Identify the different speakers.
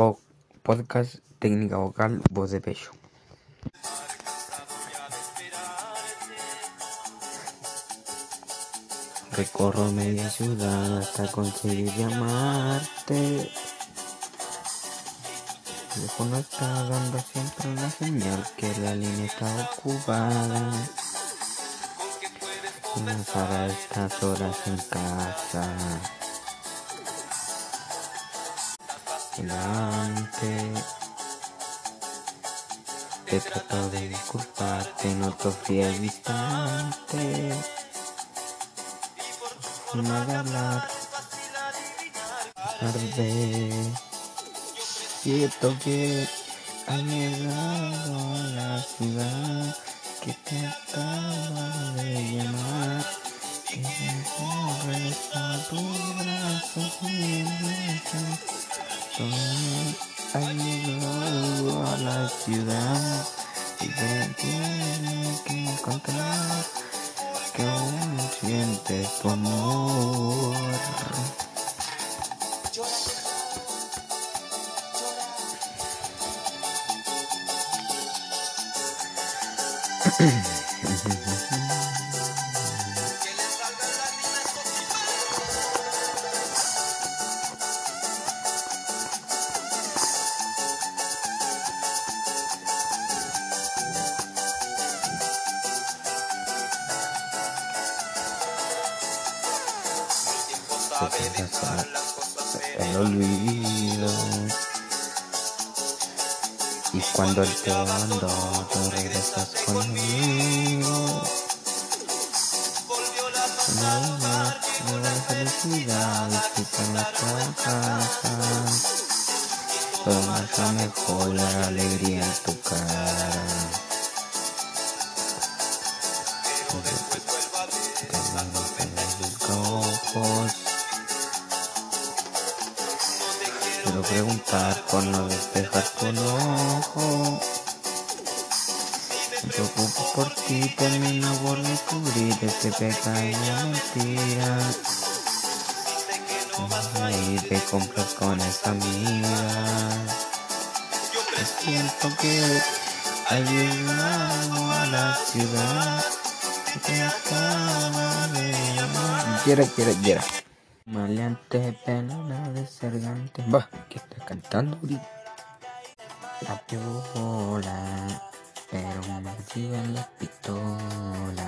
Speaker 1: po- podcast técnica vocal voz de pecho. Recorro media ciudad hasta conseguir llamarte. El teléfono está dando siempre una señal que la línea está ocupada. Estas horas en casa. Delante. Te trato de disculparte, te fui al instante. Forma de hablar. Tarde. Siento que ha llegado a la ciudad que te Ha llegado a la ciudad y te tiene que encontrar que aún siente tu amor. Se pasa el olvido. Y cuando él te mandó tú regresas conmigo. Nada, nada de felicidad con nuestra casa. Todo marcha mejor la alegría en tu cara preguntar por no despejar tu enojo. Me preocupo por ti, termino por descubrir este pequeña mentira. Y te compras con esa amiga. Siento que ha llegado a la ciudad que te acaba de llamar. Quiera, quiera, quiera. Maleante, pelona de sergante. Va, que está cantando. La piola, pero me reciben la pistola.